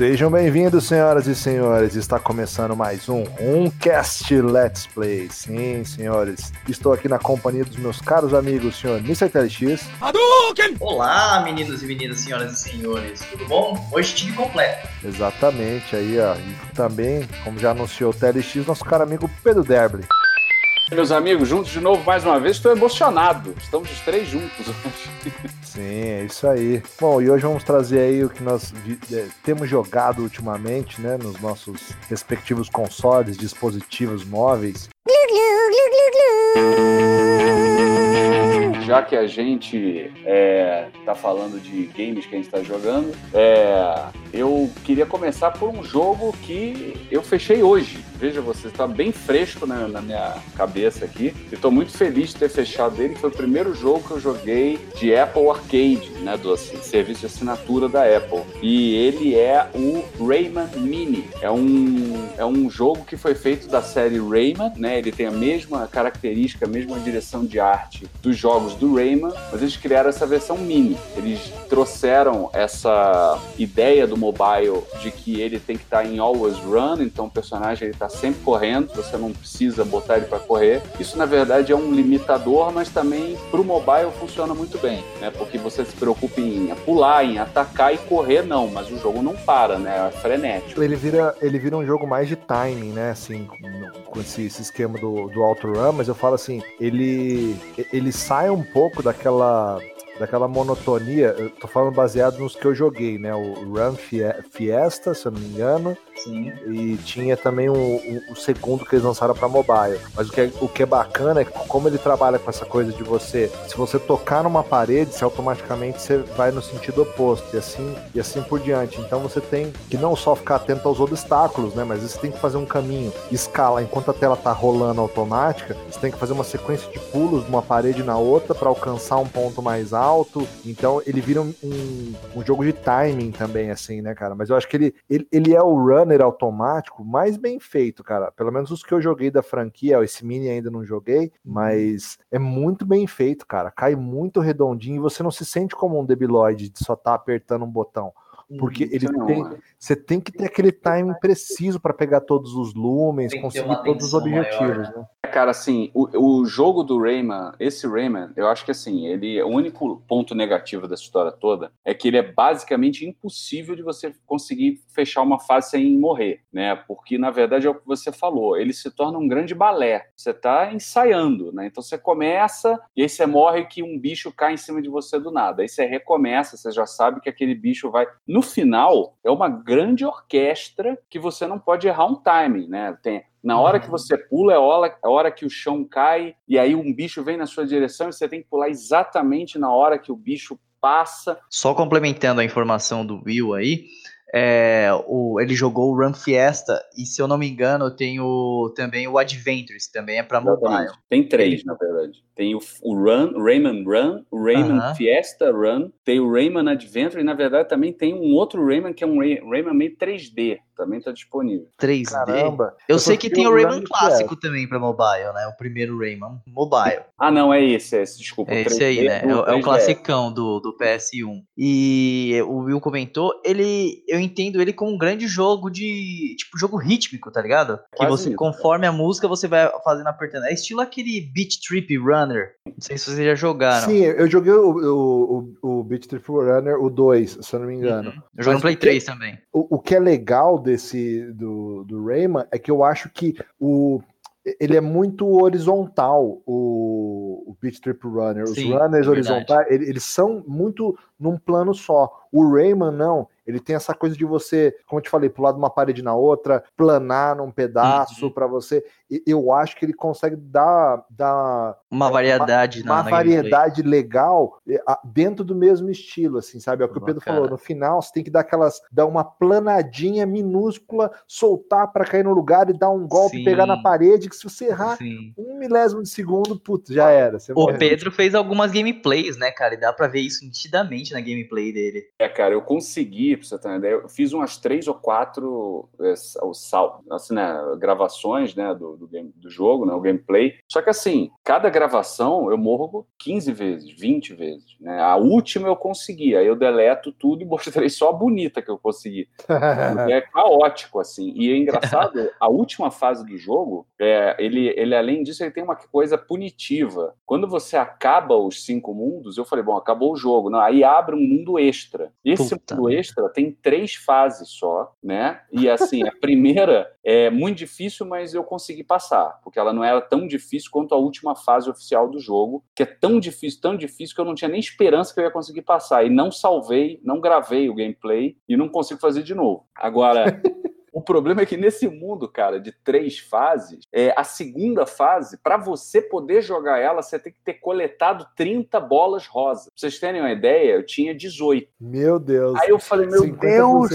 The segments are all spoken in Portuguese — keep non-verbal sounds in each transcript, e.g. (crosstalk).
Sejam bem-vindos, senhoras e senhores. Está começando mais um Umcast Let's Play. Sim, senhores. Estou aqui na companhia dos meus caros amigos, senhor Mr. TLX. Hadouken! Olá, meninos e meninas, senhoras e senhores. Tudo bom? Hoje time completo. Exatamente, aí, ó. E também, como já anunciou o TLX, nosso caro amigo Pedro Derble. Meus amigos, juntos de novo mais uma vez, estou emocionado. Estamos os três juntos hoje. (laughs) Sim, é isso aí. Bom, e hoje vamos trazer aí o que nós é, temos jogado ultimamente, né, nos nossos respectivos consoles, dispositivos móveis. Já que a gente é, tá falando de games que a gente está jogando, é, eu queria começar por um jogo que eu fechei hoje. Veja você, está bem fresco na, na, minha cabeça aqui. E estou muito feliz de ter fechado ele. Foi o primeiro jogo que eu joguei de Apple Arcade, né, do assim, serviço de assinatura da Apple. E ele é o Rayman Mini. É um, é um jogo que foi feito da série Rayman, né? Ele tem a mesma característica, a mesma direção de arte dos jogos do Rayman, mas eles criaram essa versão mini. Eles trouxeram essa ideia do mobile de que ele tem que estar em always run, então o personagem está sempre correndo, você não precisa botar ele para correr. Isso na verdade é um limitador, mas também para o mobile funciona muito bem, né? Porque você se preocupa em pular, em atacar e correr não, mas o jogo não para, né? É frenético. Ele vira, ele vira um jogo mais de timing, né? Assim, com esse, esse esquema do, do auto run, mas eu falo assim, ele ele sai um pouco daquela daquela monotonia. Eu tô falando baseado nos que eu joguei, né? O Run Fiesta, se eu não me engano. Sim. E tinha também o, o, o segundo que eles lançaram para mobile. Mas o que, é, o que é bacana é que como ele trabalha com essa coisa de você, se você tocar numa parede, você automaticamente você vai no sentido oposto e assim e assim por diante. Então você tem que não só ficar atento aos obstáculos, né? Mas você tem que fazer um caminho, escala enquanto a tela tá rolando automática. Você tem que fazer uma sequência de pulos de uma parede na outra para alcançar um ponto mais alto alto. Então ele vira um, um, um, jogo de timing também, assim, né, cara? Mas eu acho que ele, ele, ele é o runner automático mais bem feito, cara. Pelo menos os que eu joguei da franquia, esse mini ainda não joguei, mas é muito bem feito, cara. Cai muito redondinho e você não se sente como um debiloide de só estar tá apertando um botão. Porque ele tem, você tem que ter aquele time preciso para pegar todos os lumens, conseguir todos os objetivos, maior, né? Cara, assim, o, o jogo do Rayman, esse Rayman, eu acho que assim, ele o único ponto negativo dessa história toda é que ele é basicamente impossível de você conseguir fechar uma fase sem morrer, né? Porque na verdade é o que você falou, ele se torna um grande balé. Você tá ensaiando, né? Então você começa e aí você morre que um bicho cai em cima de você do nada. Aí você recomeça, você já sabe que aquele bicho vai no no final, é uma grande orquestra que você não pode errar um timing, né? Tem, na hora que uhum. você pula, é a hora, é hora que o chão cai, e aí um bicho vem na sua direção e você tem que pular exatamente na hora que o bicho passa. Só complementando a informação do Will aí, é, o, ele jogou o Run Fiesta e, se eu não me engano, tem o, também o Adventures, também é para mobile. Tem três, na verdade. Tem o, o Run, o Rayman Run, o Rayman uh -huh. Fiesta Run, tem o Rayman Adventure e, na verdade, também tem um outro Rayman que é um Rayman meio 3D, também está disponível. 3D? Caramba! Eu, eu sei que tem o Rayman clássico também para mobile, né? O primeiro Rayman mobile. ah, não, é esse, é esse, desculpa. É esse aí, né? É, é o classicão do, do PS1. E o Will comentou, ele... Eu entendo ele como um grande jogo de. Tipo, jogo rítmico, tá ligado? Que você, isso, conforme a música, você vai fazendo apertando. É estilo aquele Beat Trip Runner. Não sei se vocês já jogaram. Sim, eu joguei o, o, o, o Beat Trip Runner, o 2, se eu não me engano. Uhum. Eu joguei no Play 3 também. O, o que é legal desse do, do Rayman é que eu acho que o ele é muito horizontal, o, o Beat Trip Runner. Os Sim, runners é horizontais, eles são muito num plano só. O Rayman não, ele tem essa coisa de você, como eu te falei, pular de uma parede na outra, planar num pedaço uhum. para você. Eu acho que ele consegue dar, dar uma é, variedade, uma, uma variedade legal é, dentro do mesmo estilo, assim, sabe? É o que o Pedro falou. No final, você tem que dar aquelas, dar uma planadinha minúscula, soltar para cair no lugar e dar um golpe, Sim. pegar na parede, que se você errar Sim. um milésimo de segundo, putz, já era. o Pedro fez algumas gameplays, né, cara? E dá para ver isso nitidamente na gameplay dele. É, cara, eu consegui pra você ter uma ideia, eu fiz umas três ou quatro é, assim, né, gravações né, do, do, game, do jogo, né, o gameplay. Só que assim, cada gravação eu morro 15 vezes, 20 vezes. Né? A última eu consegui, aí eu deleto tudo e (laughs) mostrei só a bonita que eu consegui. é caótico, assim. E é engraçado, a última fase do jogo, é, ele, ele além disso, ele tem uma coisa punitiva. Quando você acaba os cinco mundos, eu falei, bom, acabou o jogo. Não, aí abre um mundo extra. Esse Puta. mundo extra tem três fases só, né? E assim, a primeira é muito difícil, mas eu consegui passar, porque ela não era tão difícil quanto a última fase oficial do jogo, que é tão difícil, tão difícil que eu não tinha nem esperança que eu ia conseguir passar. E não salvei, não gravei o gameplay e não consigo fazer de novo. Agora. (laughs) O problema é que nesse mundo, cara, de três fases, é, a segunda fase, para você poder jogar ela, você tem que ter coletado 30 bolas rosa. Pra vocês terem uma ideia, eu tinha 18. Meu Deus. Aí eu falei, meu 50%. Deus.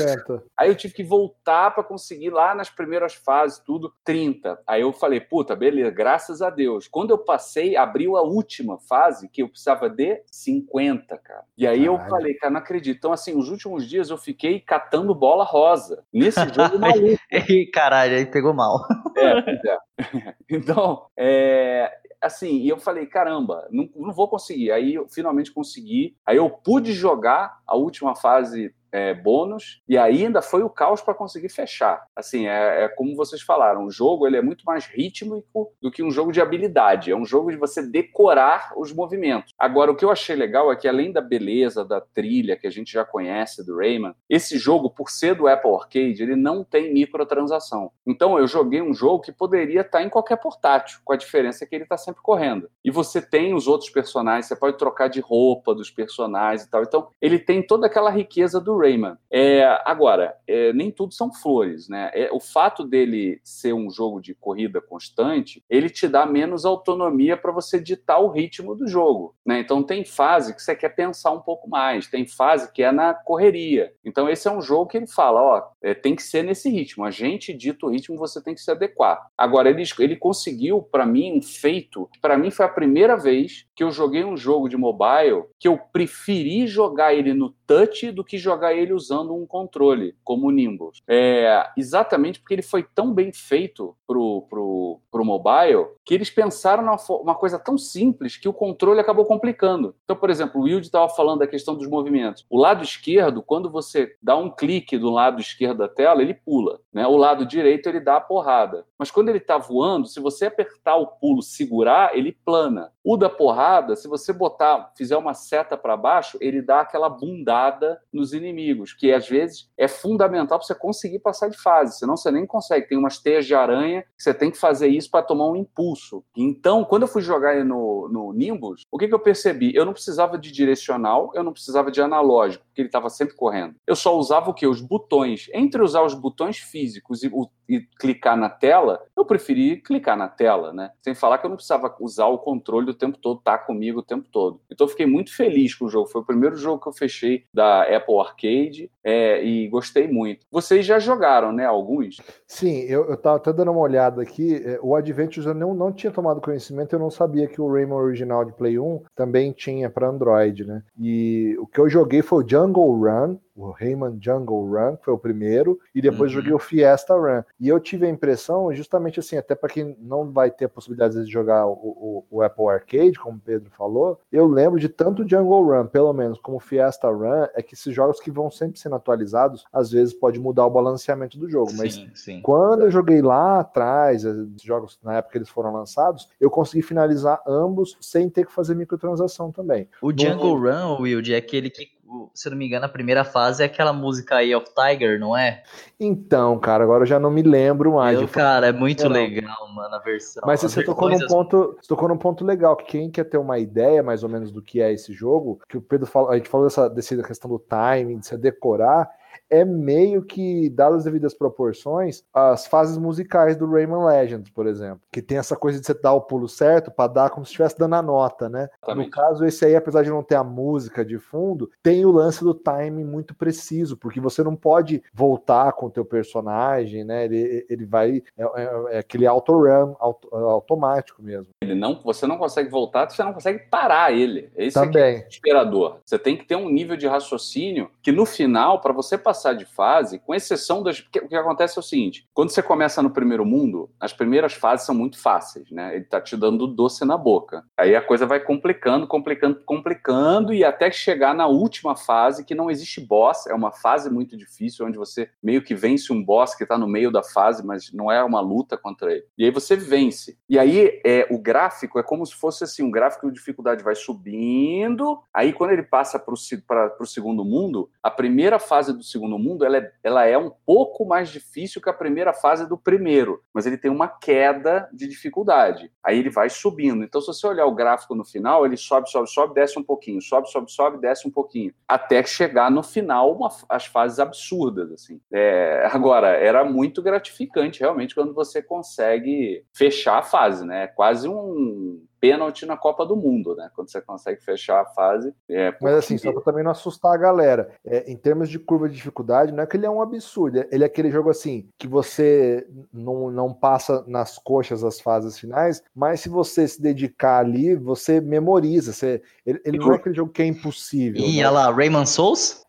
Aí eu tive que voltar para conseguir lá nas primeiras fases, tudo, 30. Aí eu falei, puta, beleza, graças a Deus. Quando eu passei, abriu a última fase, que eu precisava de 50, cara. E aí Caralho. eu falei, cara, não acredito. Então, assim, os últimos dias eu fiquei catando bola rosa. Nesse (laughs) jogo maluco. (laughs) Caralho, aí pegou mal. (laughs) É, é. (laughs) Então, é, assim, e eu falei, caramba, não, não vou conseguir. Aí eu finalmente consegui. Aí eu pude jogar a última fase é, bônus e ainda foi o caos para conseguir fechar. Assim, é, é, como vocês falaram, o jogo ele é muito mais rítmico do que um jogo de habilidade. É um jogo de você decorar os movimentos. Agora, o que eu achei legal é que além da beleza da trilha que a gente já conhece do Rayman, esse jogo, por ser do Apple Arcade, ele não tem microtransação. Então, eu joguei um jogo que poderia estar em qualquer portátil, com a diferença que ele está sempre correndo. E você tem os outros personagens, você pode trocar de roupa dos personagens e tal. Então, ele tem toda aquela riqueza do Rayman. É, agora, é, nem tudo são flores, né? É, o fato dele ser um jogo de corrida constante, ele te dá menos autonomia para você ditar o ritmo do jogo, né? Então tem fase que você quer pensar um pouco mais, tem fase que é na correria. Então esse é um jogo que ele fala, ó, é, tem que ser nesse ritmo. A gente dita o ritmo, você tem que se adequar. Agora ele, ele conseguiu para mim um feito, para mim foi a primeira vez que eu joguei um jogo de mobile que eu preferi jogar ele no touch do que jogar ele usando um controle, como o Nimbus. É, exatamente porque ele foi tão bem feito pro, pro, pro mobile que eles pensaram numa uma coisa tão simples que o controle acabou complicando. Então, por exemplo, o Wilde estava falando da questão dos movimentos. O lado esquerdo, quando você dá um clique do lado esquerdo da tela, ele pula. Né? O lado direito, ele dá a porrada. Mas quando ele está voando, se você apertar o pulo, segurar, ele plana. O da porrada, se você botar, fizer uma seta para baixo, ele dá aquela bundada nos inimigos, que às vezes é fundamental para você conseguir passar de fase, senão você nem consegue. Tem umas teias de aranha que você tem que fazer isso para tomar um impulso. Então, quando eu fui jogar no, no Nimbus, o que, que eu percebi? Eu não precisava de direcional, eu não precisava de analógico, porque ele estava sempre correndo. Eu só usava o que? Os botões. Entre usar os botões físicos e, o, e clicar na tela, eu preferi clicar na tela, né? Sem falar que eu não precisava usar o controle o tempo todo, tá comigo o tempo todo. Então eu fiquei muito feliz com o jogo. Foi o primeiro jogo que eu fechei da Apple Arcade é, e gostei muito. Vocês já jogaram, né? Alguns? Sim, eu, eu tava até dando uma olhada aqui. É, o Adventures eu não, não tinha tomado conhecimento, eu não sabia que o Rayman original de Play 1 também tinha para Android, né? E o que eu joguei foi o Jungle Run, o Rayman Jungle Run, que foi o primeiro, e depois uhum. joguei o Fiesta Run. E eu tive a impressão, justamente assim, até para quem não vai ter a possibilidade de jogar o, o, o, Apple Arcade, como o Pedro falou, eu lembro de tanto Jungle Run, pelo menos, como Fiesta Run, é que esses jogos que vão sempre sendo atualizados, às vezes pode mudar o balanceamento do jogo. Mas sim, sim. quando eu joguei lá atrás, os jogos na época que eles foram lançados, eu consegui finalizar ambos sem ter que fazer microtransação também. O no... Jungle Run, Wild, é aquele que se não me engano, a primeira fase é aquela música Eye of Tiger, não é? Então, cara, agora eu já não me lembro mais. Eu, cara, é muito legal, mano, a versão. Mas você tocou num ponto, você tocou num ponto legal, que quem quer ter uma ideia mais ou menos do que é esse jogo, que o Pedro falou, a gente falou dessa, dessa questão do timing, de você decorar, é meio que, dadas as devidas proporções, as fases musicais do Rayman Legends, por exemplo. Que tem essa coisa de você dar o pulo certo para dar como se estivesse dando a nota, né? No caso, esse aí, apesar de não ter a música de fundo, tem o lance do timing muito preciso, porque você não pode voltar com o teu personagem, né? Ele, ele vai. É, é, é aquele auto-run auto, automático mesmo. Ele não, você não consegue voltar, você não consegue parar ele. Esse Também. é, é inspirador. Você tem que ter um nível de raciocínio que no final, para você passar passar de fase, com exceção das. O que acontece é o seguinte: quando você começa no primeiro mundo, as primeiras fases são muito fáceis, né? Ele tá te dando doce na boca. Aí a coisa vai complicando, complicando, complicando, e até chegar na última fase, que não existe boss, é uma fase muito difícil, onde você meio que vence um boss que está no meio da fase, mas não é uma luta contra ele. E aí você vence. E aí é, o gráfico é como se fosse assim: um gráfico de dificuldade vai subindo, aí quando ele passa para o segundo mundo, a primeira fase do segundo mundo ela é, ela é um pouco mais difícil que a primeira fase do primeiro, mas ele tem uma queda de dificuldade. Aí ele vai subindo. Então, se você olhar o gráfico no final, ele sobe, sobe, sobe, desce um pouquinho, sobe, sobe, sobe, desce um pouquinho, até chegar no final uma, as fases absurdas. assim. É, (laughs) agora, era muito gratificante realmente quando você consegue fechar a fase, né? É quase um pênalti na Copa do Mundo, né? Quando você consegue fechar a fase. É porque... Mas assim, só para também não assustar a galera, é, em termos de curva de dificuldade, não é que ele é um absurdo, ele é aquele jogo assim, que você não, não passa nas coxas as fases finais, mas se você se dedicar ali, você memoriza. Você, ele, ele não é aquele jogo que é impossível. E né? olha lá, Rayman Souls?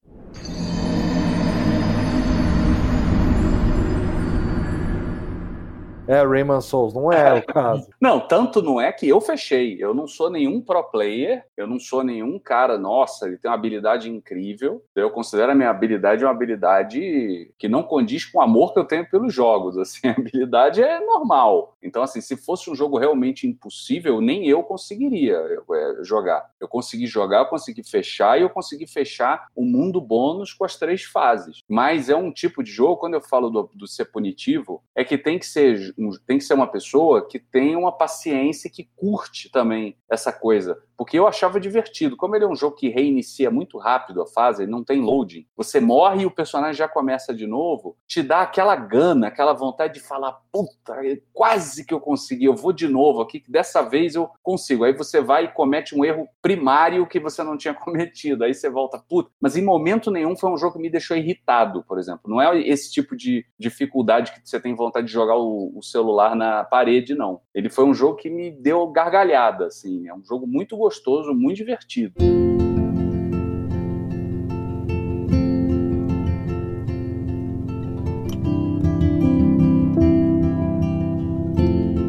É, Rayman Souls, não é o caso. (laughs) não, tanto não é que eu fechei. Eu não sou nenhum pro player, eu não sou nenhum cara, nossa, ele tem uma habilidade incrível. Eu considero a minha habilidade uma habilidade que não condiz com o amor que eu tenho pelos jogos. (laughs) Assim, a habilidade é normal. Então, assim, se fosse um jogo realmente impossível, nem eu conseguiria é, jogar. Eu consegui jogar, eu consegui fechar e eu consegui fechar o mundo bônus com as três fases. Mas é um tipo de jogo, quando eu falo do, do ser punitivo, é que tem que ser tem que ser uma pessoa que tem uma paciência e que curte também essa coisa porque eu achava divertido. Como ele é um jogo que reinicia muito rápido a fase, não tem loading, você morre e o personagem já começa de novo, te dá aquela gana, aquela vontade de falar: puta, quase que eu consegui, eu vou de novo aqui, que dessa vez eu consigo. Aí você vai e comete um erro primário que você não tinha (laughs) cometido. Aí você volta, puta. Mas em momento nenhum foi um jogo que me deixou irritado, por exemplo. Não é esse tipo de dificuldade que você tem vontade de jogar o, o celular na parede, não. Ele foi um jogo que me deu gargalhada, assim. É um jogo muito gostoso, muito divertido.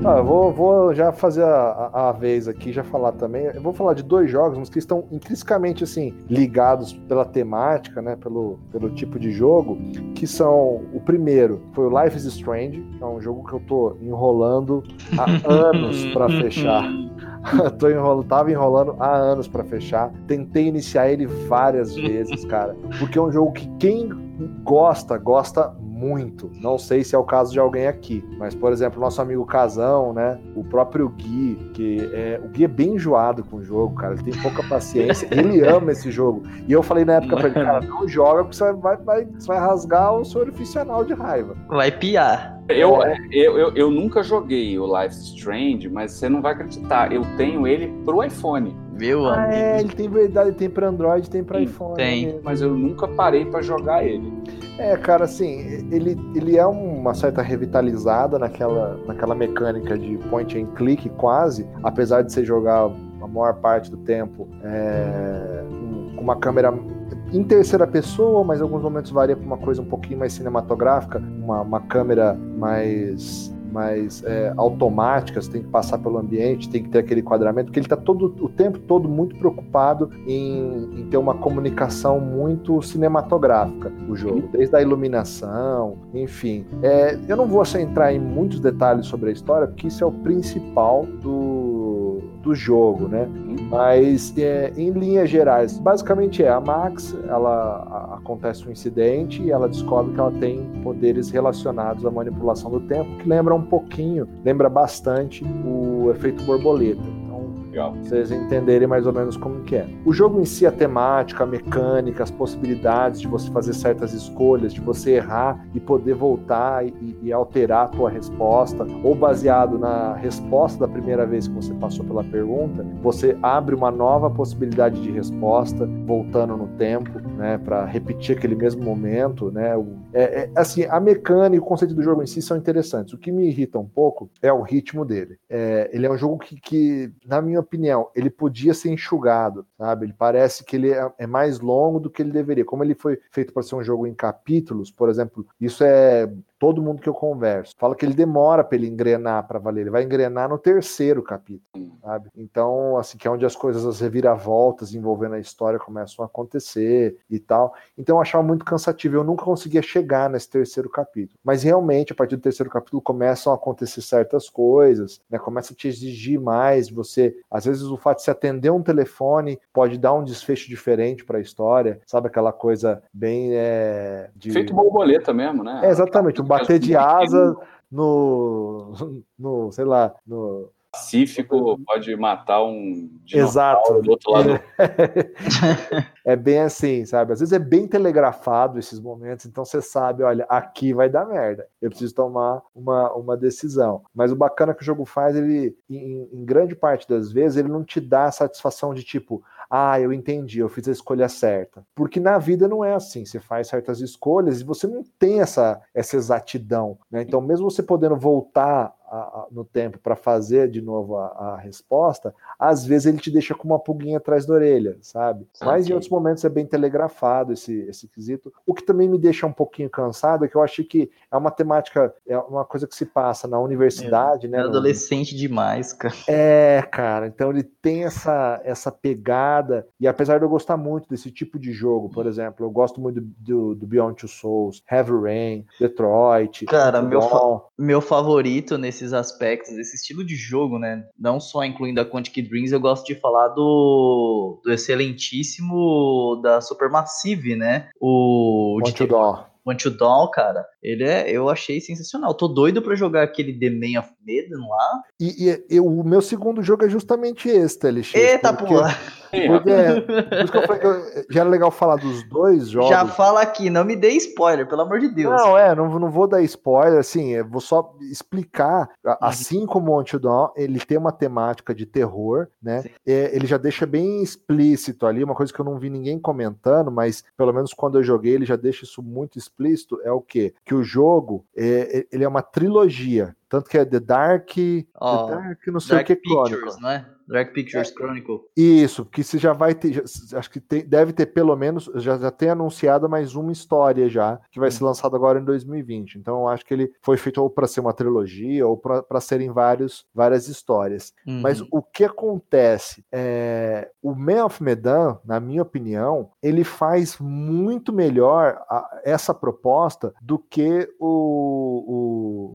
Ah, eu vou, vou, já fazer a, a, a, vez aqui, já falar também. Eu vou falar de dois jogos, mas que estão intrinsecamente assim, ligados pela temática, né? Pelo, pelo tipo de jogo, que são. O primeiro foi o Life is Strange, que é um jogo que eu tô enrolando há (laughs) anos para fechar. (laughs) tô enrolando, tava enrolando há anos para fechar. Tentei iniciar ele várias vezes, cara. Porque é um jogo que quem gosta, gosta muito. Não sei se é o caso de alguém aqui, mas, por exemplo, nosso amigo Casão, né? O próprio Gui, que é. O Gui é bem enjoado com o jogo, cara. Ele tem pouca paciência. (laughs) ele ama esse jogo. E eu falei na época pra ele, cara, não joga, porque você vai, vai, você vai rasgar o seu orificional de raiva. Vai piar. Eu, eu, eu, eu, nunca joguei o Life Strange, mas você não vai acreditar. Eu tenho ele pro iPhone. Meu ah, amigo. É, ele tem verdade, tem para Android, tem para iPhone. Tem. Mas eu nunca parei para jogar ele. É, cara, assim, ele, ele é uma certa revitalizada naquela, naquela mecânica de point and click quase, apesar de você jogar a maior parte do tempo é, com uma câmera em terceira pessoa, mas em alguns momentos varia para uma coisa um pouquinho mais cinematográfica, uma, uma câmera mais mais é, automáticas, tem que passar pelo ambiente, tem que ter aquele enquadramento, porque ele está todo o tempo todo muito preocupado em, em, ter uma comunicação muito cinematográfica, o jogo, desde a iluminação, enfim. É, eu não vou entrar em muitos detalhes sobre a história, porque isso é o principal do, do jogo, né? Mas é, em linhas gerais, basicamente é a Max, ela acontece um incidente e ela descobre que ela tem poderes relacionados à manipulação do tempo, que lembra um pouquinho, lembra bastante o efeito borboleta. Legal. vocês entenderem mais ou menos como que é. O jogo em si, a temática, a mecânica, as possibilidades de você fazer certas escolhas, de você errar e poder voltar e, e alterar a tua resposta, ou baseado na resposta da primeira vez que você passou pela pergunta, você abre uma nova possibilidade de resposta, voltando no tempo, né, para repetir aquele mesmo momento, né? É, é, assim, a mecânica e o conceito do jogo em si são interessantes. O que me irrita um pouco é o ritmo dele. É, ele é um jogo que, que, na minha opinião, ele podia ser enxugado, sabe? Ele parece que ele é, é mais longo do que ele deveria. Como ele foi feito para ser um jogo em capítulos, por exemplo, isso é todo mundo que eu converso. Fala que ele demora para ele engrenar para valer. Ele vai engrenar no terceiro capítulo, sabe? Então, assim, que é onde as coisas, as reviravoltas envolvendo a história começam a acontecer e tal. Então, eu achava muito cansativo. Eu nunca conseguia chegar nesse terceiro capítulo. Mas realmente, a partir do terceiro capítulo, começam a acontecer certas coisas, né? Começa a te exigir mais você. Às vezes, o fato de se atender um telefone pode dar um desfecho diferente para a história, sabe? Aquela coisa bem. É, de... Feito borboleta mesmo, né? É, exatamente bater de asa no, no sei lá, no Pacífico pode matar um Exato. do outro lado. (laughs) é bem assim, sabe? Às vezes é bem telegrafado esses momentos, então você sabe, olha, aqui vai dar merda. Eu preciso tomar uma, uma decisão. Mas o bacana que o jogo faz, ele, em, em grande parte das vezes, ele não te dá a satisfação de tipo, ah, eu entendi, eu fiz a escolha certa. Porque na vida não é assim, você faz certas escolhas e você não tem essa, essa exatidão. Né? Então, mesmo você podendo voltar a, no tempo para fazer de novo a, a, resposta, às vezes ele te deixa com uma pulguinha atrás da orelha, sabe? Mas okay. em outros momentos é bem telegrafado esse, esse quesito. O que também me deixa um pouquinho cansado é que eu achei que é uma temática, é uma coisa que se passa na universidade, é, né? É adolescente no... demais, cara. É, cara. Então ele tem essa, essa pegada, e apesar de eu gostar muito desse tipo de jogo, por exemplo, eu gosto muito do, do Beyond Two Souls, Heavy Rain, Detroit. Cara, meu, fa meu favorito nesse esses aspectos, esse estilo de jogo, né? Não só incluindo a Quantic Dreams, eu gosto de falar do, do excelentíssimo da Supermassive, né? O Want de, Want to Dawn, cara, ele é, eu achei sensacional. Tô doido para jogar aquele The Man of Medan lá. E, e eu, o meu segundo jogo é justamente esse, TLX. Eita, porque, porra! Porque, eu, já era legal falar dos dois jogos. Já fala aqui, não me dê spoiler, pelo amor de Deus. Não, é, não, não vou dar spoiler, assim, vou só explicar. Uhum. Assim como o Until Dawn, ele tem uma temática de terror, né? É, ele já deixa bem explícito ali, uma coisa que eu não vi ninguém comentando, mas pelo menos quando eu joguei, ele já deixa isso muito explícito explícito é o quê? Que o jogo é, é, ele é uma trilogia. Tanto que é The Dark. Oh, The Dark, não sei Dark o que Pictures, Chronicle. não é? Dark Pictures é, Chronicle. Isso, que você já vai ter. Já, acho que tem, deve ter pelo menos. Já, já tem anunciado mais uma história já, que vai ser uhum. lançada agora em 2020. Então eu acho que ele foi feito ou para ser uma trilogia ou para serem vários, várias histórias. Uhum. Mas o que acontece? É, o Man of Medan, na minha opinião, ele faz muito melhor a, essa proposta do que o, o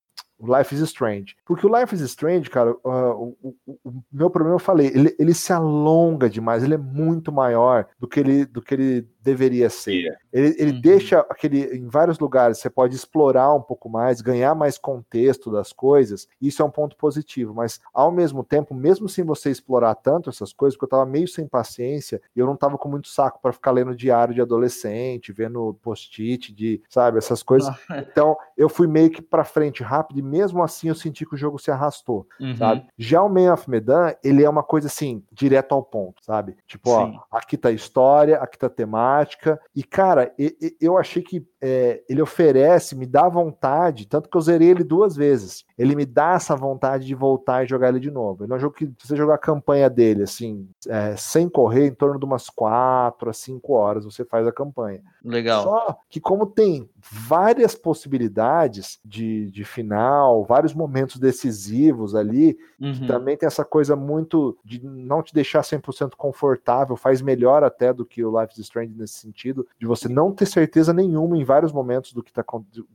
Life is Strange. Porque o Life is Strange, cara, uh, o, o, o, meu problema eu falei, ele, ele se alonga demais, ele é muito maior do que ele, do que ele deveria ser. Ele, ele uhum. deixa aquele. Em vários lugares você pode explorar um pouco mais, ganhar mais contexto das coisas. Isso é um ponto positivo, mas ao mesmo tempo, mesmo sem você explorar tanto essas coisas, porque eu tava meio sem paciência e eu não tava com muito saco para ficar lendo diário de adolescente, vendo post-it de, sabe, essas coisas. (laughs) então eu fui meio que para frente rápido e mesmo assim eu senti que o jogo se arrastou, uhum. sabe? Já o Man of Medan, ele é uma coisa assim, direto ao ponto, sabe? Tipo, Sim. ó, aqui tá a história, aqui tá a temática, e cara, eu achei que é, ele oferece, me dá vontade, tanto que eu zerei ele duas vezes. Ele me dá essa vontade de voltar e jogar ele de novo. Ele é um jogo que, se você jogar a campanha dele, assim, é, sem correr, em torno de umas 4 a 5 horas, você faz a campanha. Legal. Só que, como tem várias possibilidades de, de final, vários momentos decisivos ali, uhum. também tem essa coisa muito de não te deixar 100% confortável, faz melhor até do que o Life is Strange nesse sentido, de você não ter certeza nenhuma em vários momentos do que tá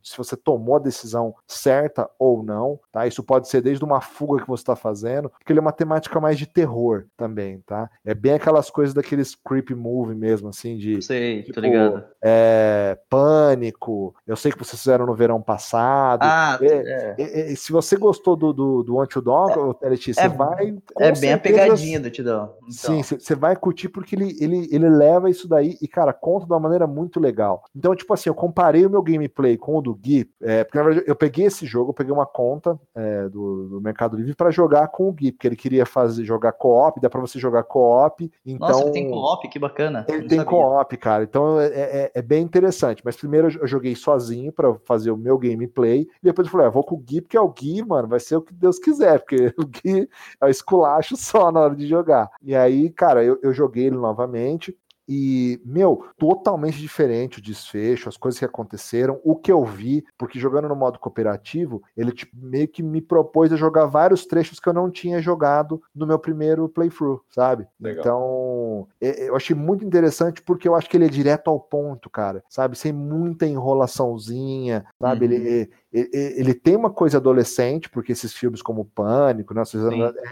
se você tomou a decisão certa ou não, tá? Isso pode ser desde uma fuga que você está fazendo, porque ele é uma temática mais de terror também, tá? É bem aquelas coisas daqueles creepy movie mesmo, assim, de. Sei, tipo, tô ligado. É, pânico. Eu sei que vocês fizeram no verão passado. Ah, é, é. se você gostou do, do, do Until Dawn, é, você é, vai. É bem a pegadinha do Tidão. Então. Sim, você vai curtir porque ele, ele, ele leva isso daí e, cara, conta de uma maneira muito legal. Então, tipo assim, eu comparei o meu gameplay com o do Gui, é, porque na verdade eu peguei esse jogo, eu peguei uma conta do, do, Mercado Livre para jogar com o Gui, porque ele queria fazer jogar co-op, dá para você jogar co-op. Então, Nossa, ele tem co-op, que bacana. Ele tem co-op, cara. Então é, é, bem interessante. Mas primeiro eu joguei sozinho para fazer o meu gameplay. E depois eu falei, ah, vou com o Gui, porque é o Gui, mano, vai ser o que Deus quiser, porque (laughs) o Gui é o esculacho só na hora de jogar. E aí, cara, eu, eu joguei ele novamente. E, meu, totalmente diferente o desfecho, as coisas que aconteceram, o que eu vi, porque jogando no modo cooperativo, ele tipo, meio que me propôs a jogar vários trechos que eu não tinha jogado no meu primeiro playthrough, sabe? Legal. Então, eu achei muito interessante porque eu acho que ele é direto ao ponto, cara, sabe? Sem muita enrolaçãozinha, sabe? Uhum. Ele, ele tem uma coisa adolescente, porque esses filmes como Pânico, né,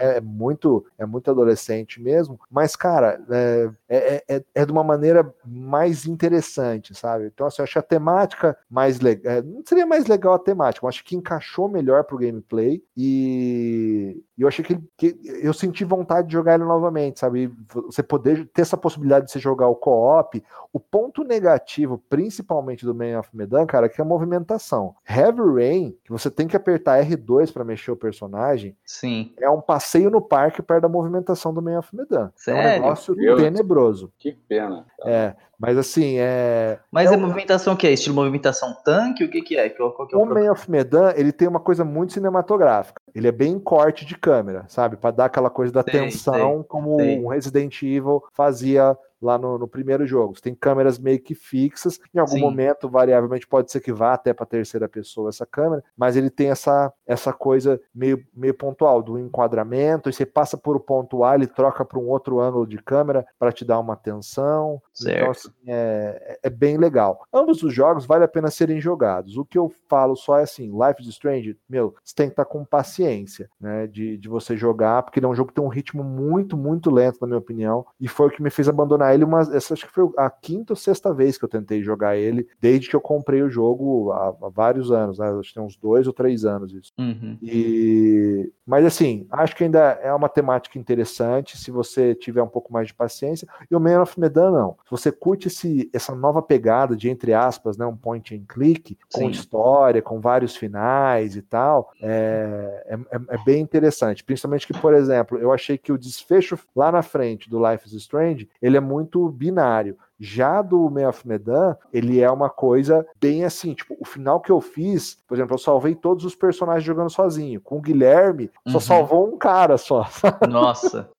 é, é, muito é muito adolescente mesmo, mas, cara, é, é, é, é, de uma maneira mais interessante, sabe? Então, assim, eu acho a temática mais legal. É, não seria mais legal a temática, eu acho que encaixou melhor pro gameplay e, e eu achei que, que, eu senti vontade de jogar ele novamente, sabe? Você poder ter essa possibilidade de você jogar o co-op. O ponto negativo, principalmente do Man of Medan, cara, é que é a movimentação. Heavy Rain, que você tem que apertar R2 para mexer o personagem, Sim. é um passeio no parque perto da movimentação do Man of Medan. Sério? É um negócio Meu tenebroso. Que pena. É, mas assim, é. Mas é a movimentação que é? Estilo movimentação tanque? O que, que é? Qual, qual que é o, o Man of Medan, ele tem uma coisa muito cinematográfica. Ele é bem corte de câmera, sabe? Para dar aquela coisa da sei, tensão, sei, como sei. um Resident Evil fazia lá no, no, primeiro jogo. Você tem câmeras meio que fixas, em algum Sim. momento, variavelmente, pode ser que vá até para a terceira pessoa essa câmera, mas ele tem essa, essa coisa meio, meio pontual do enquadramento, e você passa por o ponto A, ele troca para um outro ângulo de câmera para te dar uma atenção. Então, certo. Então, assim, é, é bem legal. Ambos os jogos vale a pena serem jogados. O que eu falo só é assim: Life is Strange, meu, você tem que estar tá com paciência, né, de, de você jogar, porque ele é um jogo que tem um ritmo muito, muito lento, na minha opinião, e foi o que me fez abandonar ele uma. Essa acho que foi a quinta ou sexta vez que eu tentei jogar ele, desde que eu comprei o jogo há, há vários anos, né? Acho que tem uns dois ou três anos isso. Uhum. E... Mas assim, acho que ainda é uma temática interessante se você tiver um pouco mais de paciência. E o Man of Medan, não. Se você curte esse, essa nova pegada de, entre aspas, né, um point and click, com Sim. história, com vários finais e tal, é, é, é, é bem interessante. Principalmente que, por exemplo, eu achei que o desfecho lá na frente do Life is Strange, ele é muito binário. Já do Man of Medan, ele é uma coisa bem assim, tipo, o final que eu fiz, por exemplo, eu salvei todos os personagens jogando sozinho. Com o Guilherme, uhum. só salvou um cara só. (laughs) Nossa.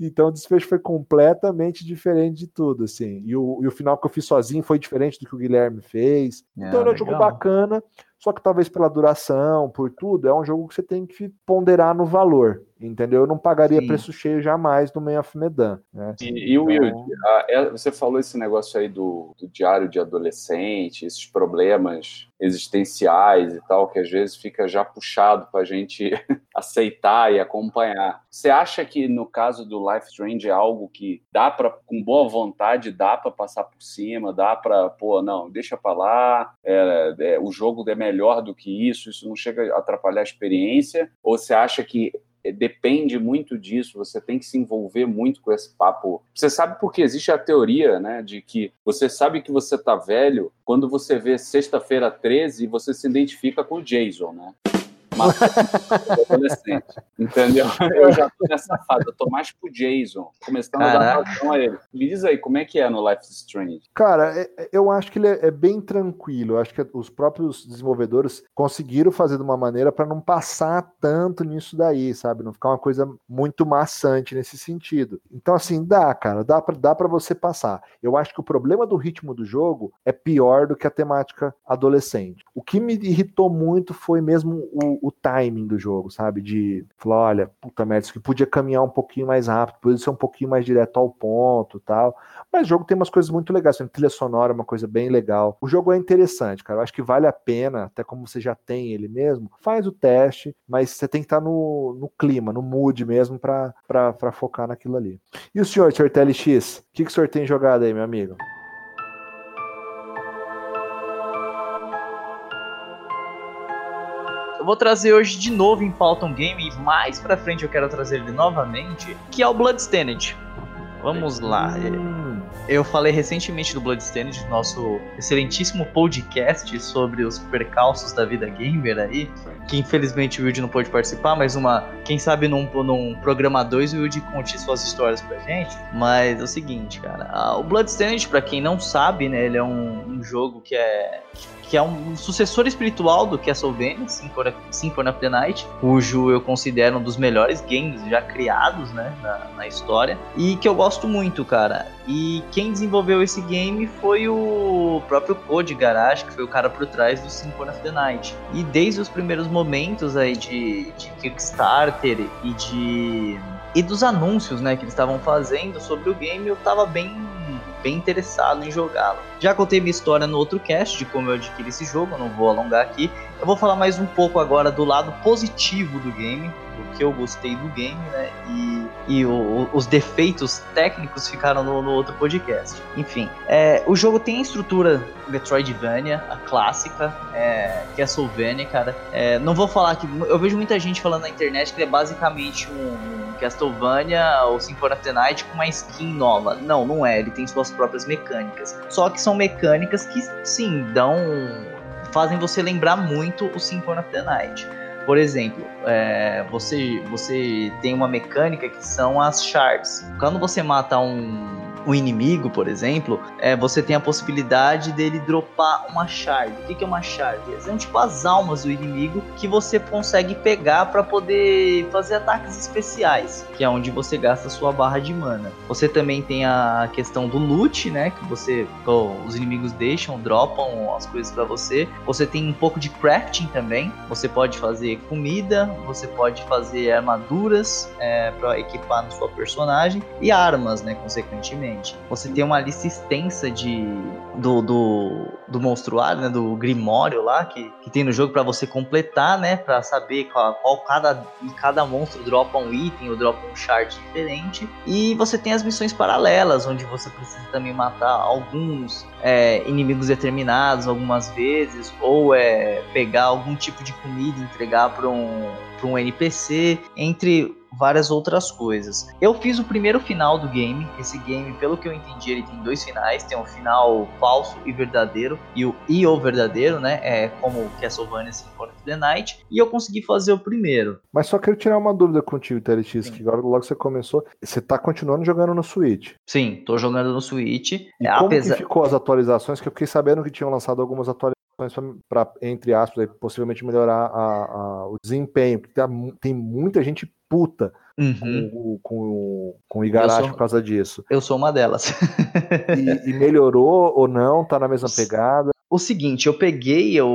então o desfecho foi completamente diferente de tudo, assim. E o, e o final que eu fiz sozinho foi diferente do que o Guilherme fez. É, então era um jogo bacana. Só que talvez pela duração, por tudo, é um jogo que você tem que ponderar no valor, entendeu? Eu não pagaria Sim. preço cheio jamais no of Medan. Né? E, e o Will, então... você falou esse negócio aí do, do diário de adolescente, esses problemas existenciais e tal, que às vezes fica já puxado para a gente (laughs) aceitar e acompanhar. Você acha que no caso do Life Strange é algo que dá para, com boa vontade, dá para passar por cima, dá para, pô, não, deixa para lá, é, é, o jogo é melhor do que isso, isso não chega a atrapalhar a experiência? Ou você acha que é, depende muito disso, você tem que se envolver muito com esse papo. Você sabe porque existe a teoria, né, de que você sabe que você tá velho quando você vê sexta-feira 13 e você se identifica com o Jason, né? Adolescente. Entendeu? Eu já tô nessa fase, eu tô mais pro Jason, começando Caraca. a dar razão a ele. Me diz aí, como é que é no Life is Strange? Cara, é, é, eu acho que ele é, é, bem tranquilo. Eu acho que os próprios desenvolvedores conseguiram fazer de uma maneira para não passar tanto nisso daí, sabe? Não ficar uma coisa muito maçante nesse sentido. Então, assim, dá, cara, dá pra, dá pra você passar. Eu acho que o problema do ritmo do jogo é pior do que a temática adolescente. O que me irritou muito foi mesmo o, o o timing do jogo, sabe? De falar, olha, puta merda, isso que podia caminhar um pouquinho mais rápido, podia ser um pouquinho mais direto ao ponto tal. Mas o jogo tem umas coisas muito legais, trilha sonora é uma coisa bem legal. O jogo é interessante, cara. Eu acho que vale a pena, até como você já tem ele mesmo, faz o teste, mas você tem que estar no, no clima, no mood mesmo, para focar naquilo ali. E o senhor, senhor TLX, o que, que o senhor tem jogado aí, meu amigo? Eu vou trazer hoje de novo em pauta um game e mais pra frente eu quero trazer ele novamente, que é o Bloodstained. Vamos lá. Hum. Eu falei recentemente do Bloodstained, nosso excelentíssimo podcast sobre os percalços da vida gamer aí. que infelizmente o Wilde não pôde participar, mas uma, quem sabe num, num programa 2 o Wilde conte suas histórias pra gente. Mas é o seguinte, cara, o Bloodstained, pra quem não sabe, né, ele é um, um jogo que é que é um sucessor espiritual do Castlevania, Symphony of the Night, cujo eu considero um dos melhores games já criados, né, na, na, história, e que eu gosto muito, cara. E quem desenvolveu esse game foi o próprio Code Garage, que foi o cara por trás do Symphony of the Night. E desde os primeiros momentos aí de, de Kickstarter e de e dos anúncios, né, que eles estavam fazendo sobre o game, eu tava bem bem interessado em jogá-lo. Já contei minha história no outro cast de como eu adquiri esse jogo, não vou alongar aqui. Eu vou falar mais um pouco agora do lado positivo do game, do que eu gostei do game, né? E, e o, os defeitos técnicos ficaram no, no outro podcast. Enfim, é, o jogo tem a estrutura Metroidvania, a clássica, é, Castlevania, cara. É, não vou falar que. Eu vejo muita gente falando na internet que ele é basicamente um Castlevania ou Symphony of the Night com uma skin nova. Não, não é. Ele tem suas próprias mecânicas. Só que são mecânicas que, sim, dão. fazem você lembrar muito o Symphony of the Night. Por exemplo, é, você, você tem uma mecânica que são as shards. Quando você mata um, um inimigo, por exemplo, é, você tem a possibilidade dele dropar uma shard. O que, que é uma shard? São tipo as almas do inimigo que você consegue pegar para poder fazer ataques especiais, que é onde você gasta sua barra de mana. Você também tem a questão do loot, né? Que você, os inimigos deixam, dropam as coisas para você. Você tem um pouco de crafting também. Você pode fazer comida, você pode fazer armaduras é, para equipar na sua personagem e armas, né? Consequentemente. Você tem uma lista extensa de do, do, do monstruário, né, do grimório lá que, que tem no jogo para você completar, né, para saber qual, qual, cada cada monstro dropa um item ou dropa um chart diferente. E você tem as missões paralelas, onde você precisa também matar alguns é, inimigos determinados algumas vezes, ou é, pegar algum tipo de comida e entregar para um, um NPC, entre várias outras coisas. Eu fiz o primeiro final do game. Esse game, pelo que eu entendi, ele tem dois finais. Tem um final falso e verdadeiro. E o, e o verdadeiro, né? É como Castlevania Symphony of the Night. E eu consegui fazer o primeiro. Mas só quero tirar uma dúvida contigo, TLX, que agora logo você começou. Você tá continuando jogando no Switch? Sim, tô jogando no Switch. E é, como apesar... que ficou as atualizações? Que eu fiquei sabendo que tinham lançado algumas atualizações para, entre aspas, possivelmente melhorar a, a, o desempenho. Porque tá, tem muita gente puta uhum. com, com, com o Igarashi sou, por causa disso. Eu sou uma delas. e, e, melhorou ou não? Tá na mesma pegada? O seguinte, eu peguei o,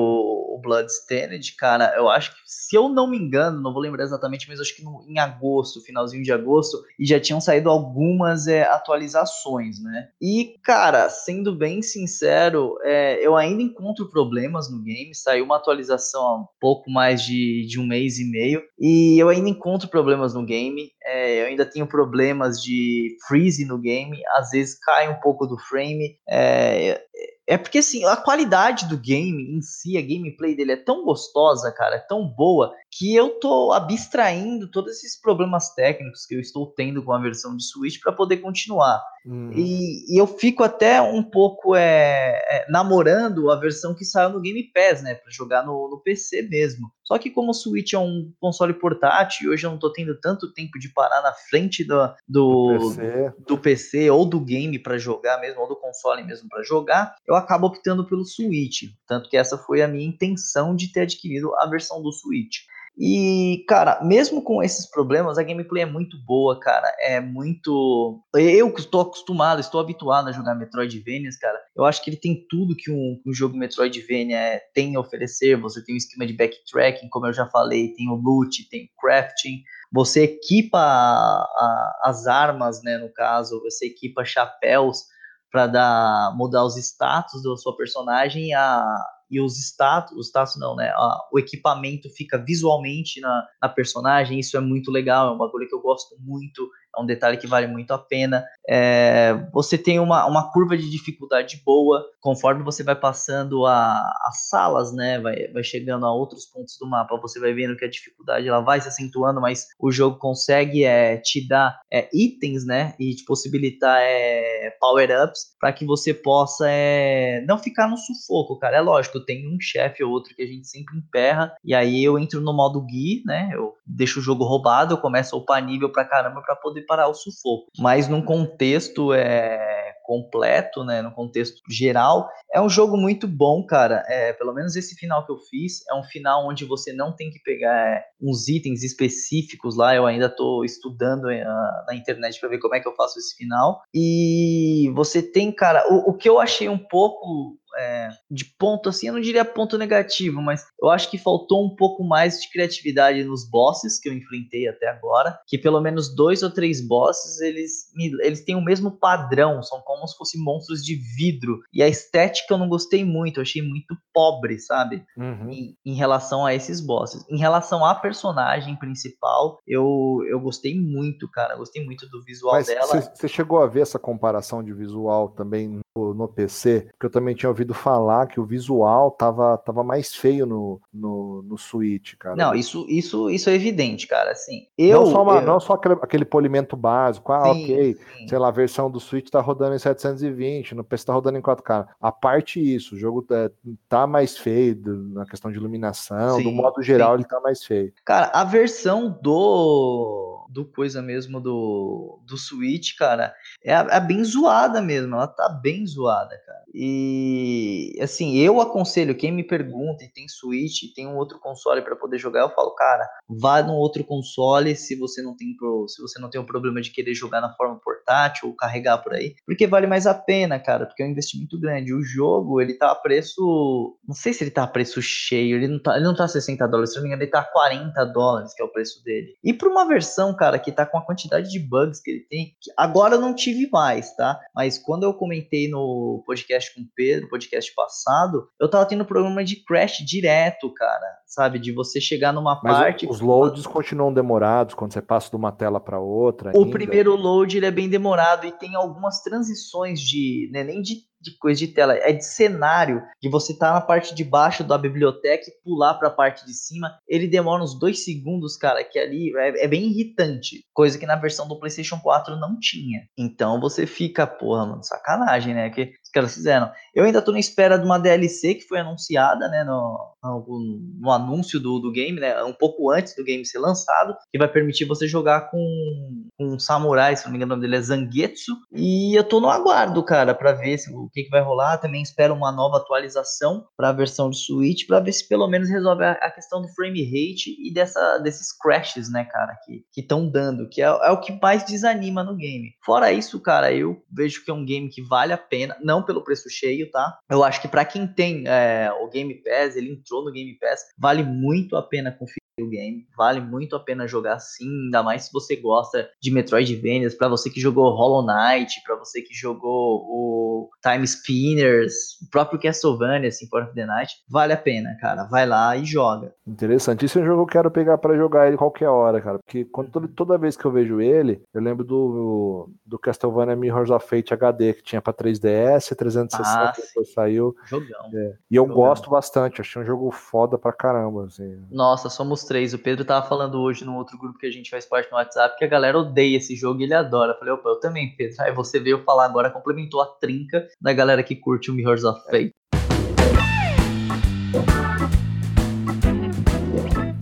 o Bloodstained, cara, eu acho que se eu não me engano, não vou lembrar exatamente, mas acho que no, em agosto, finalzinho de agosto, e já tinham saído algumas é, atualizações, né? E, cara, sendo bem sincero, é, eu ainda encontro problemas no game. Saiu uma atualização há pouco mais de, de um mês e meio, e eu ainda encontro problemas no game. É, eu ainda tenho problemas de freeze no game, às vezes cai um pouco do frame. É, é porque assim, a qualidade do game em si, a gameplay dele é tão gostosa, cara, é tão boa, que eu tô abstraindo todos esses problemas técnicos que eu estou tendo com a versão de Switch para poder continuar. Uhum. E, e, eu fico até um pouco é, é, namorando a versão que saiu no Game Pass, né, para jogar no, no, PC mesmo. Só que como o Switch é um console portátil, hoje eu não tô tendo tanto tempo de parar na frente do, do, do, PC. do PC ou do game para jogar mesmo, ou do console mesmo para jogar, eu acabo optando pelo Switch. Tanto que essa foi a minha intenção de ter adquirido a versão do Switch. E, cara, mesmo com esses problemas, a gameplay é muito boa, cara. É muito. Eu que estou acostumado, estou habituado a jogar Metroidvania, cara. Eu acho que ele tem tudo que um, um jogo Metroidvania é, tem a oferecer. Você tem um esquema de backtracking, como eu já falei, tem o loot, tem o crafting. Você equipa a, a, as armas, né? No caso, você equipa chapéus para dar mudar os status da sua personagem a, e os status, os status não, né? A, o equipamento fica visualmente na, na, personagem, isso é muito legal, é um bagulho que eu gosto muito, é um detalhe que vale muito a pena. É, você tem uma, uma curva de dificuldade boa, conforme você vai passando as salas, né? Vai, vai chegando a outros pontos do mapa, você vai vendo que a dificuldade ela vai se acentuando, mas o jogo consegue é, te dar é, itens, né? E te possibilitar é, power-ups para que você possa é, não ficar no sufoco, cara. É lógico, tem um chefe ou outro que a gente sempre emperra, e aí eu entro no modo Gui, né? Eu deixo o jogo roubado, eu começo a upar nível pra caramba para poder parar o sufoco. Mas num contexto é, completo, né? No contexto geral, é um jogo muito bom, cara. É, pelo menos esse final que eu fiz é um final onde você não tem que pegar é, uns itens específicos lá. Eu ainda estou estudando é, na internet para ver como é que eu faço esse final. E você tem, cara, o, o que eu achei um pouco é, de ponto assim, eu não diria ponto negativo, mas eu acho que faltou um pouco mais de criatividade nos bosses que eu enfrentei até agora, que pelo menos dois ou três bosses, eles, eles têm o mesmo padrão, são como se fossem monstros de vidro, e a estética eu não gostei muito, eu achei muito pobre, sabe? Uhum. Em, em, relação a esses bosses. Em relação à personagem principal, eu, eu gostei muito, cara, gostei muito do visual mas dela. Você chegou a ver essa comparação de visual também no, no PC? Porque eu também tinha ouvido ouvido falar que o visual tava, tava mais feio no, no, no Switch, cara. Não, isso, isso, isso é evidente, cara. Assim, eu, não só, uma, eu... não só aquele, polimento básico, ah, sim, ok, sim. sei lá, a versão do Switch tá rodando em 720, no PC tá rodando em 4K. A parte isso, o jogo é, tá mais feio na questão de iluminação, sim, do modo geral ele tá mais feio. Cara, a versão do do coisa mesmo do, do Switch, cara, é, é bem zoada mesmo, ela tá bem zoada, cara. E assim, eu aconselho quem me pergunta e tem Switch tem um outro console para poder jogar, eu falo, cara, vá no outro console se você não tem pro, se você não tem o problema de querer jogar na forma portátil ou carregar por aí, porque vale mais a pena, cara, porque é um investimento grande. O jogo, ele tá a preço, não sei se ele tá a preço cheio, ele não tá, ele não tá a 60 dólares, se não me engano, ele tá a 40 dólares, que é o preço dele. E para uma versão, cara, que tá com a quantidade de bugs que ele tem, que agora eu não tive mais, tá? Mas quando eu comentei no podcast podcast com o Pedro, podcast passado, eu tava tendo problema de crash direto, cara, sabe? De você chegar numa Mas parte. Os loads continuam demorados quando você passa de uma tela para outra. O ainda. primeiro load ele é bem demorado e tem algumas transições de. Né, nem de de coisa de tela, é de cenário, de você estar tá na parte de baixo da biblioteca e pular para a parte de cima. Ele demora uns dois segundos, cara, que ali é, é, bem irritante, coisa que na versão do PlayStation 4 não tinha. Então você fica, porra, mano, sacanagem, né? Que os caras fizeram. Eu ainda tô na espera de uma DLC que foi anunciada, né, no, no, no anúncio do, do game, né, um pouco antes do game ser lançado, que vai permitir você jogar com, com um samurai, se não me engano o nome dele é Zangetsu, e eu tô no aguardo, cara, para ver se, o que, que vai rolar. Também espero uma nova atualização para a versão de Switch, para ver se pelo menos resolve a, a, questão do frame rate e dessa, desses crashes, né, cara, que estão dando, que é, é o que mais desanima no game. Fora isso, cara, eu vejo que é um game que vale a pena, não pelo preço cheio, tá? Eu acho que para quem tem é, o Game Pass, ele entrou no Game Pass, vale muito a pena conferir o game. Vale muito a pena jogar sim, ainda mais se você gosta de Metroidvanias, para você que jogou Hollow Knight, para você que jogou o Time Spinners, o próprio Castlevania, Symphony of the Night, vale a pena, cara. Vai lá e joga. É um jogo que eu quero pegar para jogar ele qualquer hora, cara, porque quando, toda vez que eu vejo ele, eu lembro do, do Castlevania Mirrors of Fate HD, que tinha para 3DS, 360, ah, depois saiu. Jogão. É. E eu Jogão. gosto bastante, achei um jogo foda pra caramba, assim. Nossa, somos três. O Pedro tava falando hoje no outro grupo que a gente faz parte no WhatsApp que a galera odeia esse jogo e ele adora. Eu falei, opa, eu também, Pedro. Aí você veio falar agora, complementou a trinca da galera que curte o Mirrors of Fate.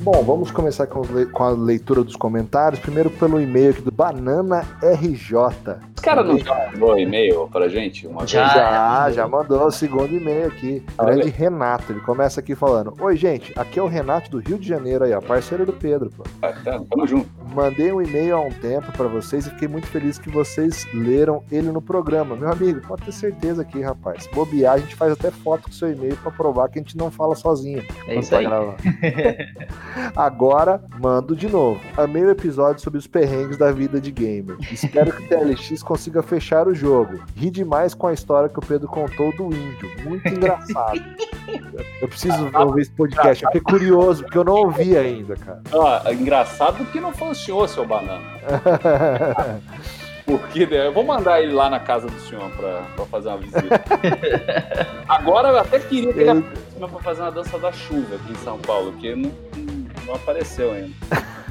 Bom, vamos começar com, a leitura dos comentários. Primeiro pelo e-mail aqui do Banana RJ. Os caras não já mandou e-mail pra gente? Uma já, vez? já, já mandou o segundo e-mail aqui. Ah, Grande Renato. Ele começa aqui falando: Oi, gente, aqui é o Renato do Rio de Janeiro aí, ó, parceiro do Pedro. Pô. Ah, tá, tamo junto. Mandei um e-mail há um tempo para vocês e fiquei muito feliz que vocês leram ele no programa. Meu amigo, pode ter certeza aqui, rapaz. Bobear, a gente faz até foto com seu e-mail para provar que a gente não fala sozinho. É isso aí. (laughs) Agora, mando de novo. Amei o episódio sobre os perrengues da vida de gamer. Espero que o TLX consiga fechar o jogo. Ri demais com a história que o Pedro contou do índio. Muito engraçado. Eu preciso ouvir esse podcast. Eu fiquei curioso, porque eu não ouvi ainda, cara. Ó, engraçado que não foi senhor, seu banana. (laughs) Porque né, eu vou mandar ele lá na casa do senhor para fazer uma visita. Agora eu até queria que ele para fazer uma dança da chuva aqui em São Paulo, que não, não apareceu ainda.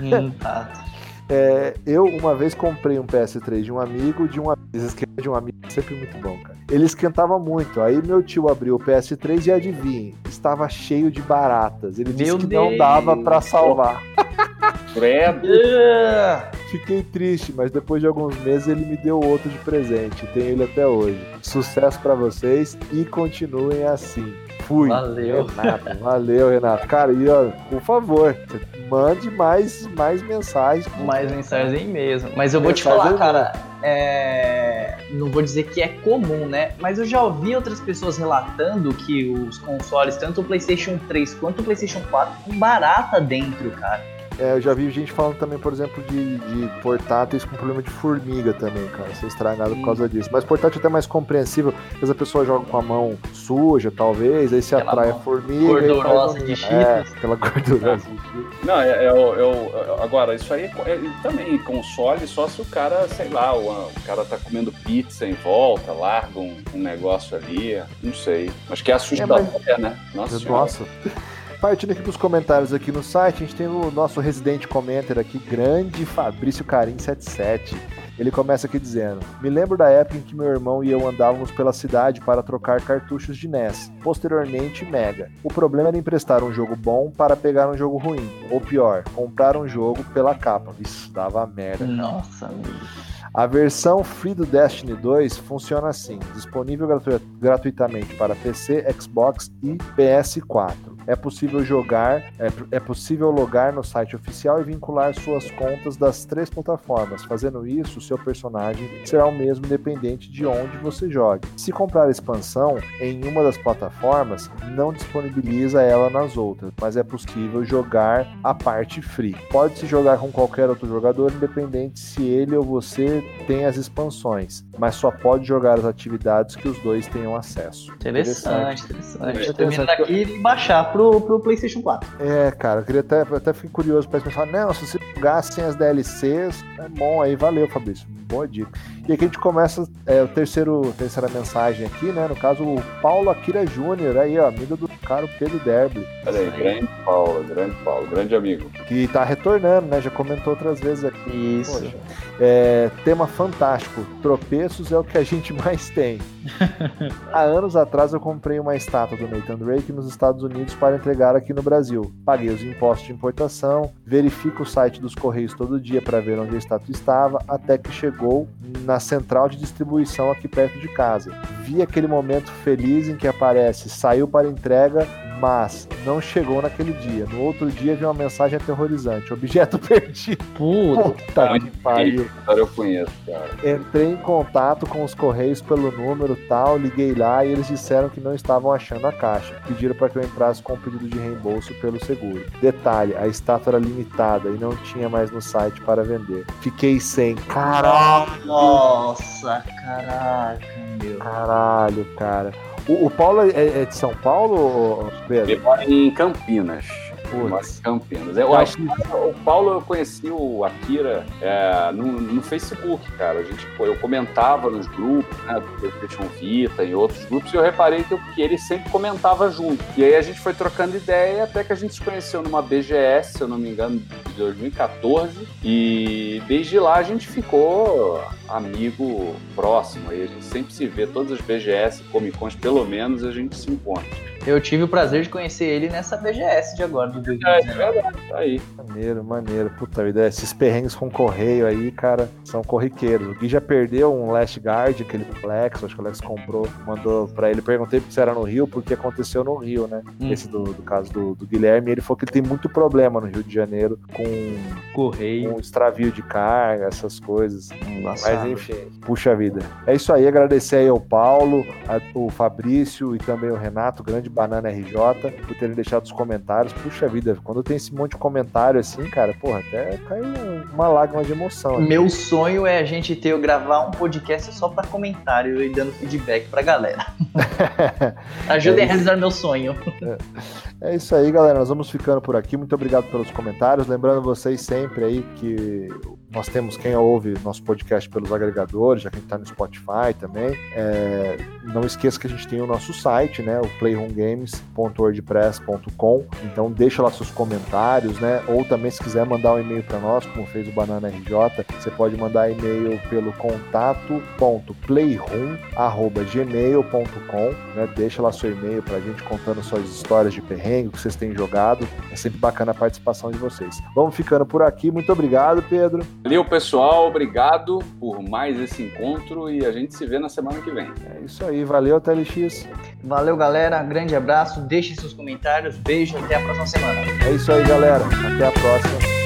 Hum, tá. (laughs) É, eu uma vez comprei um PS3 de um amigo, de um esquema de um amigo é sempre muito bom, cara. Ele esquentava muito. Aí meu tio abriu o PS3 e adivinhe, estava cheio de baratas. Ele disse meu que Deus. não dava para salvar. (laughs) Credo. Fiquei triste, mas depois de alguns meses ele me deu outro de presente. Tenho ele até hoje. Sucesso para vocês e continuem assim. Fui. Valeu. Renato, valeu, Renato. Cara, e ó, por favor, mande mais, mais mensagens. Mais mensagens em mesmo. Mas eu vou te falar, cara, é... não vou dizer que é comum, né? Mas eu já ouvi outras pessoas relatando que os consoles, tanto o PlayStation 3 quanto o PlayStation 4, com barata dentro, cara. É, eu já vi gente falando também, por exemplo, de, de portáteis com problema de formiga também, cara. Ser estragado Sim. por causa disso. Mas portátil é até mais compreensível. Às vezes a pessoa joga com a mão suja, talvez, aí se aquela atrai a formiga. Gordurosa de cheetos. É, aquela gordurosa de cheetos. Não, é, é, é, agora, isso aí é, também console só se o cara, sei lá, o, o cara tá comendo pizza em volta, larga um, um negócio ali, não sei. Mas que é assustador, é, mas... né? Nossa. Nossa. Partindo aqui dos comentários aqui no site, a gente tem o nosso residente commenter aqui, grande Fabrício Carim 77. Ele começa aqui dizendo: Me lembro da época em que meu irmão e eu andávamos pela cidade para trocar cartuchos de NES, posteriormente Mega. O problema era emprestar um jogo bom para pegar um jogo ruim, ou pior, comprar um jogo pela capa. Isso dava merda. Nossa, amigo. A versão free do Destiny 2 funciona assim: disponível gratu gratuitamente para PC, Xbox e PS4 é possível jogar, é, é possível logar no site oficial e vincular suas contas das três plataformas. Fazendo isso, seu personagem será o mesmo independente de onde você jogue. Se comprar a expansão em uma das plataformas, não disponibiliza ela nas outras, mas é possível jogar a parte free. Pode-se jogar com qualquer outro jogador, independente se ele ou você tem as expansões, mas só pode jogar as atividades que os dois tenham acesso. Interessante, interessante. interessante. Eu termino daqui e baixar pro, pro PlayStation 4. É, cara, eu queria até, até fiquei curioso para pensar, não, se você jogasse sem as DLCs, é bom, aí valeu, Fabrício. Boa dica. E aqui a gente começa é, o terceiro, terceira mensagem aqui, né? No caso, o Paulo Akira Júnior, aí, ó, amigo do caro Pedro Derby. Peraí, grande Paulo, grande Paulo, grande amigo. Que tá retornando, né? Já comentou outras vezes aqui. Isso. Poxa, é, tema fantástico. Tropeços é o que a gente (laughs) mais tem. (laughs) Há anos atrás eu comprei uma estátua do Nathan Drake nos Estados Unidos para entregar aqui no Brasil. Paguei os impostos de importação, verifico o site dos Correios todo dia para ver onde a estátua estava, até que chegou na central de distribuição aqui perto de casa. Vi aquele momento feliz em que aparece saiu para entrega mas não chegou naquele dia. No outro dia veio uma mensagem aterrorizante: objeto (laughs) perdido. Puta que pariu. Eu conheço, cara. Entrei em contato com os correios pelo número tal, liguei lá e eles disseram que não estavam achando a caixa. Pediram para que eu entrasse com o um pedido de reembolso pelo seguro. Detalhe: a estátua era limitada e não tinha mais no site para vender. Fiquei sem. Caralho! Nossa, caraca, meu. Caralho, cara. O, o Paulo é, é, de São Paulo, Pedro? Ele mora em Campinas. Putz. Campinas. Eu acho que o Paulo, eu conheci o Akira é, no, no, Facebook, cara. A gente, eu comentava nos grupos, né, do PlayStation Vita e outros grupos, e eu reparei que, eu, que ele sempre comentava junto. E aí a gente foi trocando ideia até que a gente se conheceu numa BGS, se eu não me engano, de 2014. E desde lá a gente ficou amigo próximo. Aí a gente sempre se vê, todas as BGS, Comic Cons, pelo menos, a gente se encontra. Eu tive o prazer de conhecer ele nessa BGS de agora, do 2019. É, é verdade, tá aí. Maneiro, maneiro. Puta vida, esses perrengues com correio aí, cara, são corriqueiros. O Gui já perdeu um Last Guard, aquele Lex, acho que o Lex comprou, mandou pra ele. Perguntei se era no Rio, porque aconteceu no Rio, né? Hum. Esse do, do caso do, do, Guilherme. Ele falou que ele tem muito problema no Rio de Janeiro com correio, com extravio de carga, essas coisas. Mas enfim, puxa vida. É isso aí, agradecer aí ao Paulo, a, o Fabrício e também o Renato, grande Banana RJ, por terem deixado os comentários. Puxa vida, quando tem esse monte de comentário assim, cara, porra, até cai uma lágrima de emoção. Aqui. Meu sonho é a gente ter, gravar um podcast só para comentário e dando feedback pra galera. (laughs) Ajudem é a realizar meu sonho. É. é isso aí, galera. Nós vamos ficando por aqui. Muito obrigado pelos comentários. Lembrando vocês sempre aí que nós temos quem ouve nosso podcast pelos agregadores, já que a gente está no Spotify também. É, não esqueça que a gente tem o nosso site, né? O playroomgames.wordpress.com. Então deixa lá seus comentários, né? Ou também se quiser mandar um e-mail para nós, como fez o Banana RJ, você pode mandar e-mail pelo contato.playroom@gmail.com, né? Deixa lá seu e-mail para a gente contando suas histórias de perrengue que vocês têm jogado. É sempre bacana a participação de vocês. Vamos ficando por aqui. Muito obrigado, Pedro. Valeu, pessoal. Obrigado por mais esse encontro e a gente se vê na semana que vem. É isso aí. Valeu, TLX. Valeu, galera. Grande abraço. Deixe seus comentários. Beijo. Até a próxima semana. É isso aí, galera. Até a próxima.